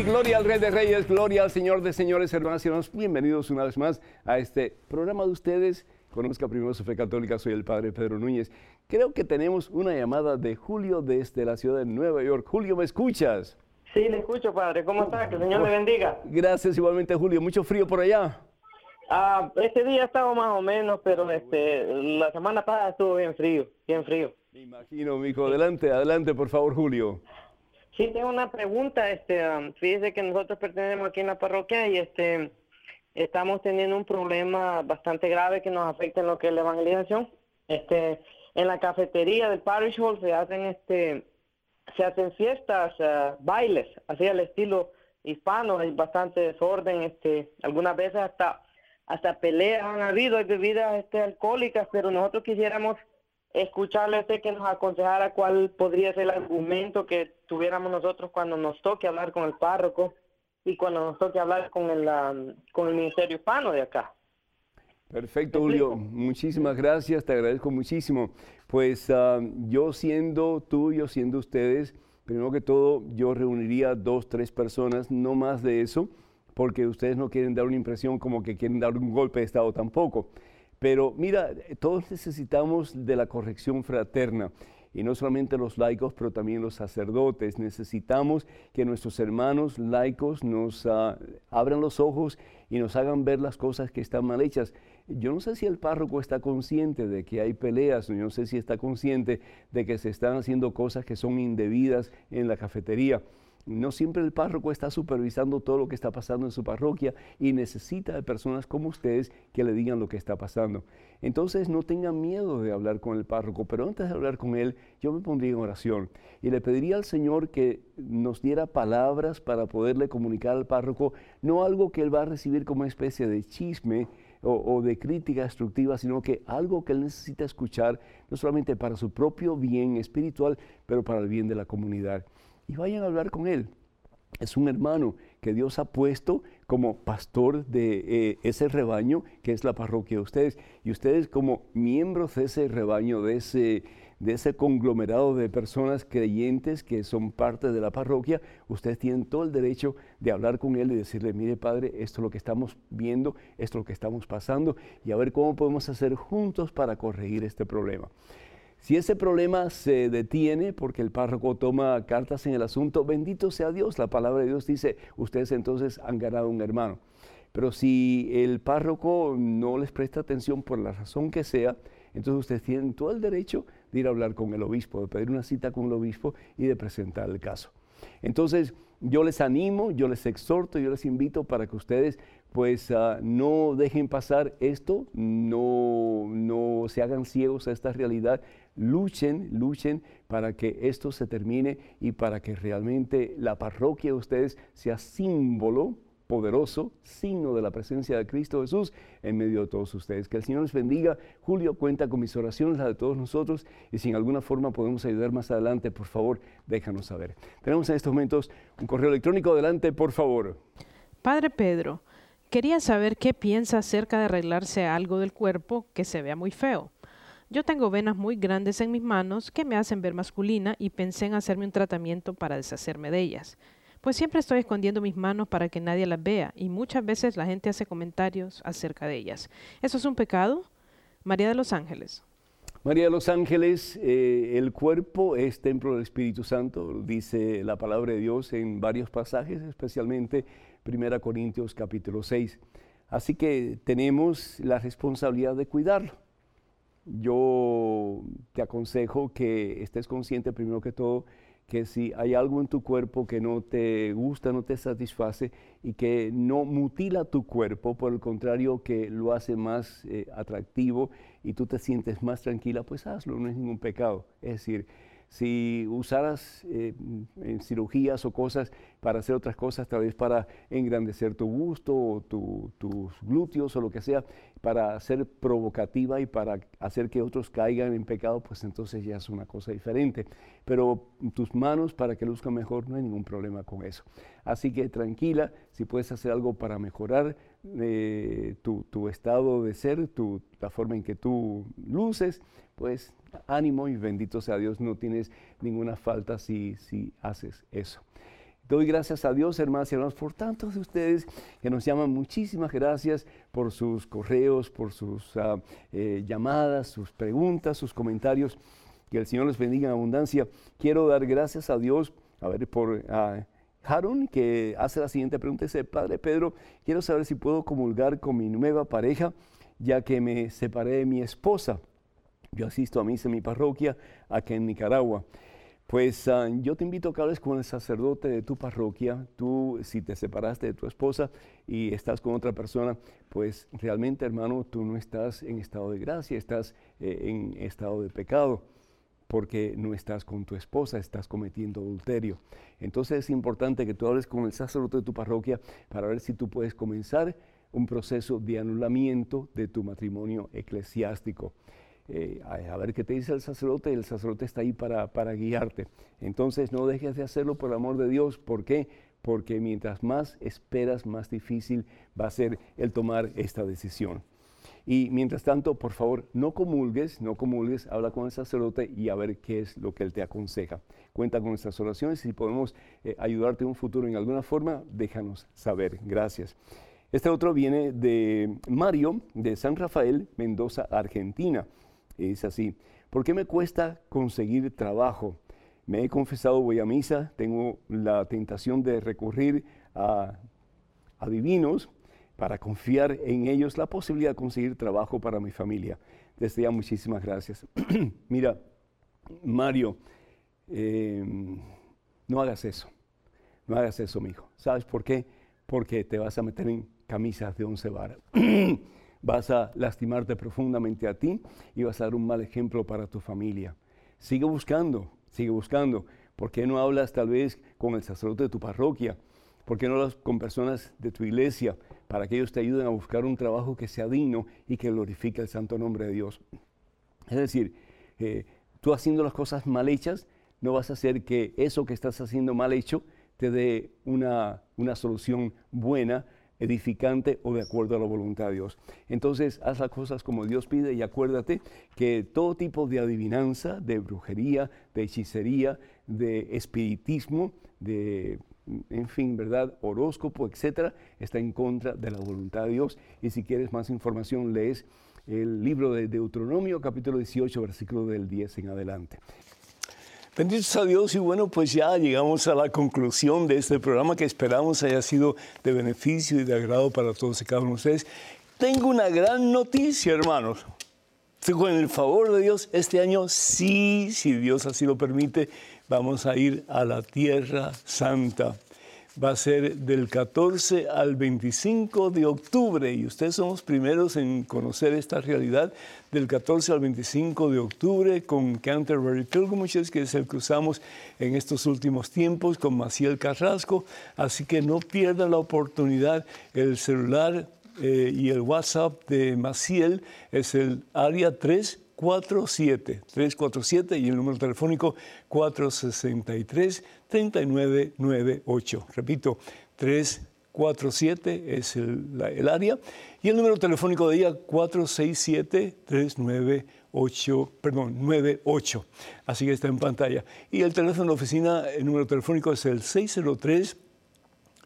Y gloria al Rey de Reyes, gloria al Señor de Señores, hermanos y hermanos. Bienvenidos una vez más a este programa de ustedes. Conozca primero su fe católica, soy el Padre Pedro Núñez. Creo que tenemos una llamada de Julio desde la ciudad de Nueva York. Julio, ¿me escuchas? Sí, le escucho, Padre. ¿Cómo está? Que el Señor le bendiga. Gracias igualmente, Julio. ¿Mucho frío por allá? Ah, este día estaba más o menos, pero este, la semana pasada estuvo bien frío, bien frío. Me imagino, mijo. Adelante, adelante, por favor, Julio. Sí, tengo una pregunta. Este, um, fíjese que nosotros pertenecemos aquí en la parroquia y este, estamos teniendo un problema bastante grave que nos afecta en lo que es la evangelización. Este, en la cafetería del parish hall se hacen este, se hacen fiestas, uh, bailes, así al estilo hispano. Hay bastante desorden. Este, algunas veces hasta hasta peleas han habido, hay bebidas este, alcohólicas, pero nosotros quisiéramos escucharle a usted que nos aconsejara cuál podría ser el argumento que tuviéramos nosotros cuando nos toque hablar con el párroco y cuando nos toque hablar con el, con el Ministerio Hispano de acá. Perfecto, Julio. Muchísimas gracias, te agradezco muchísimo. Pues ah, yo siendo tú, yo siendo ustedes, primero que todo, yo reuniría dos, tres personas, no más de eso, porque ustedes no quieren dar una impresión como que quieren dar un golpe de Estado tampoco. Pero mira, todos necesitamos de la corrección fraterna y no solamente los laicos, pero también los sacerdotes. Necesitamos que nuestros hermanos laicos nos ah, abran los ojos y nos hagan ver las cosas que están mal hechas. Yo no sé si el párroco está consciente de que hay peleas, yo no sé si está consciente de que se están haciendo cosas que son indebidas en la cafetería. No siempre el párroco está supervisando todo lo que está pasando en su parroquia y necesita de personas como ustedes que le digan lo que está pasando. Entonces no tengan miedo de hablar con el párroco, pero antes de hablar con él, yo me pondría en oración y le pediría al Señor que nos diera palabras para poderle comunicar al párroco, no algo que él va a recibir como especie de chisme, o, de crítica destructiva, sino que algo que él necesita escuchar, no solamente para su propio bien espiritual, pero para el bien de la comunidad y vayan a hablar con él. Es un hermano que Dios ha puesto como pastor de eh, ese rebaño que es la parroquia de ustedes. Y ustedes como miembros de ese rebaño, de ese, de ese conglomerado de personas creyentes que son parte de la parroquia, ustedes tienen todo el derecho de hablar con él y decirle, mire Padre, esto es lo que estamos viendo, esto es lo que estamos pasando y a ver cómo podemos hacer juntos para corregir este problema. Si ese problema se detiene porque el párroco toma cartas en el asunto, bendito sea Dios. La palabra de Dios dice, ustedes entonces han ganado un hermano. Pero si el párroco no les presta atención por la razón que sea, entonces ustedes tienen todo el derecho de ir a hablar con el obispo, de pedir una cita con el obispo y de presentar el caso. Entonces, yo les animo, yo les exhorto, yo les invito para que ustedes pues ah, no dejen pasar esto, no, no se hagan ciegos a esta realidad, luchen, luchen para que esto se termine y para que realmente la parroquia de ustedes sea símbolo poderoso, signo de la presencia de Cristo Jesús en medio de todos ustedes. Que el Señor les bendiga. Julio cuenta con mis oraciones, la de todos nosotros, y si en alguna forma podemos ayudar más adelante, por favor, déjanos saber. Tenemos en estos momentos un correo electrónico. Adelante, por favor. Padre Pedro, quería saber qué piensa acerca de arreglarse algo del cuerpo que se vea muy feo. Yo tengo venas muy grandes en mis manos que me hacen ver masculina y pensé en hacerme un tratamiento para deshacerme de ellas. Pues siempre estoy escondiendo mis manos para que nadie las vea y muchas veces la gente hace comentarios acerca de ellas. ¿Eso es un pecado? María de los Ángeles. María de los Ángeles, eh, el cuerpo es templo del Espíritu Santo, dice la palabra de Dios en varios pasajes, especialmente 1 Corintios capítulo 6. Así que tenemos la responsabilidad de cuidarlo yo te aconsejo que estés consciente primero que todo que si hay algo en tu cuerpo que no te gusta, no te satisface y que no mutila tu cuerpo, por el contrario que lo hace más eh, atractivo y tú te sientes más tranquila, pues hazlo, no es ningún pecado. Es decir, si usaras eh, en cirugías o cosas para hacer otras cosas, tal vez para engrandecer tu gusto o tus glúteos o lo que sea, para ser provocativa y para hacer que otros caigan en pecado, pues entonces ya es una cosa diferente. Pero tus manos para que luzcan mejor, no hay ningún problema con eso. Así que tranquila, si puedes hacer algo para mejorar eh, tu, tu, estado de ser, tu, la forma en que tú luces, pues ánimo y bendito sea Dios, no tienes ninguna falta si, si haces eso. Doy gracias a Dios, hermanas y hermanos, por tantos de ustedes que nos llaman. Muchísimas gracias por sus correos, por sus ah, eh, llamadas, sus preguntas, sus comentarios. Que el Señor les bendiga en abundancia. Quiero dar gracias a Dios, a ver, por uh, Harun, que hace la siguiente pregunta. Dice, Padre Pedro, quiero saber si puedo comulgar con mi nueva pareja, ya que me separé de mi esposa. Yo asisto a misa en mi parroquia aquí en Nicaragua. Pues ah, yo te invito a que hables con el sacerdote de tu parroquia. Tú, si te separaste de tu esposa y estás con otra persona, pues realmente, hermano, tú no estás en estado de gracia, estás eh, en estado de pecado porque no estás con tu esposa, estás cometiendo adulterio. Entonces es importante que tú hables con el sacerdote de tu parroquia para ver si tú puedes comenzar un proceso de anulamiento de tu matrimonio eclesiástico. Eh, a, ver qué te dice el sacerdote, el sacerdote está ahí para, para guiarte. Entonces no dejes de hacerlo por el amor de Dios. ¿Por qué? porque mientras más esperas, más difícil va a ser el tomar esta decisión. Y mientras tanto, por favor, no comulgues, no comulgues, habla con el sacerdote y a ver qué es lo que él te aconseja. Cuenta con nuestras oraciones y si podemos eh, ayudarte en un futuro en alguna forma, déjanos saber. Gracias. Este otro viene de Mario, de San Rafael, Mendoza, Argentina. Es así. ¿Por qué me cuesta conseguir trabajo? Me he confesado, voy a misa, tengo la tentación de recurrir a adivinos para confiar en ellos la posibilidad de conseguir trabajo para mi familia. Desde ya muchísimas gracias. Mira, Mario, em, no hagas eso. No hagas eso, mi hijo. ¿Sabes por qué? Porque te vas a meter en camisas de once varas. vas a lastimarte profundamente a ti y vas a dar un mal ejemplo para tu familia. Sigue buscando, sigue buscando. ¿Por qué no hablas tal vez con el sacerdote de tu parroquia? ¿Por qué no hablas con personas de tu iglesia para que ellos te ayuden a buscar un trabajo que sea digno y que glorifique el santo nombre de Dios? Es decir, eh, tú haciendo las cosas mal hechas, no vas a hacer que eso que estás haciendo mal hecho te dé una, una solución buena edificante o de acuerdo a la voluntad de Dios. Entonces, haz las cosas como Dios pide y acuérdate que todo tipo de adivinanza, de brujería, de hechicería, de espiritismo, de en fin, ¿verdad? Horóscopo, etcétera, está en contra de la voluntad de Dios. Y si quieres más información, lees el libro de Deuteronomio, capítulo 18, versículo del 10 en adelante. Benditos a Dios y bueno, pues ya llegamos a la conclusión de este programa que esperamos haya sido de beneficio y de agrado para todos y cada uno de ustedes. Tengo una gran noticia, hermanos. Con el favor de Dios, este año sí, si Dios así lo permite, vamos a ir a la Tierra Santa va a ser del 14 al 25 de octubre. Y ustedes son los primeros en conocer esta realidad. Del 14 al 25 de octubre con Canterbury Pilgrimages, que es el que usamos en estos últimos tiempos con Maciel Carrasco, así que no pierdan la oportunidad, el celular eh, y el WhatsApp de Maciel es el área 3 47 347 y el número telefónico 463 3998. Repito, 347 es el, el, área y el número telefónico de ella 467 398, perdón, 98. Así que está en pantalla. Y el teléfono de oficina, el número telefónico es el 603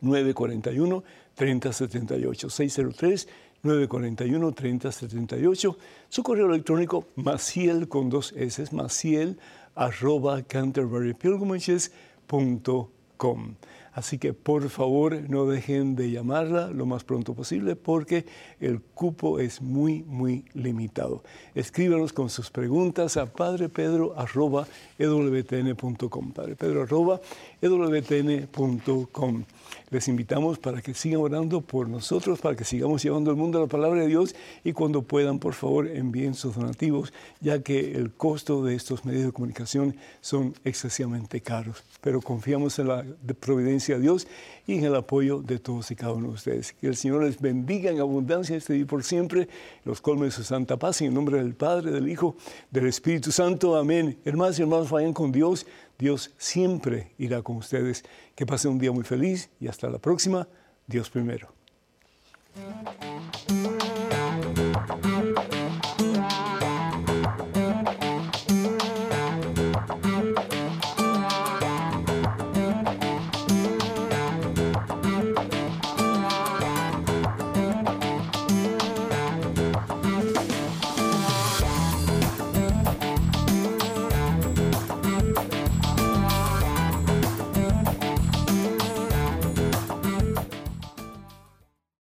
941 3078 603 941-3078. Su correo electrónico maciel con dos S, maciel arroba canterburypilgrimages.com. Así que por favor no dejen de llamarla lo más pronto posible porque el cupo es muy, muy limitado. Escríbanos con sus preguntas a padrepedro.ewtn.com. padrepedro.ewtn.com. Les invitamos para que sigan orando por nosotros, para que sigamos llevando al mundo la palabra de Dios y cuando puedan, por favor, envíen sus donativos, ya que el costo de estos medios de comunicación son excesivamente caros. Pero confiamos en la providencia de Dios y en el apoyo de todos y cada uno de ustedes. Que el Señor les bendiga en abundancia este día por siempre, los colmes de su santa paz, en el nombre del Padre, del Hijo, del Espíritu Santo. Amén. Hermanos y hermanos, vayan con Dios. Dios siempre irá con ustedes. Que pasen un día muy feliz y hasta la próxima. Dios primero.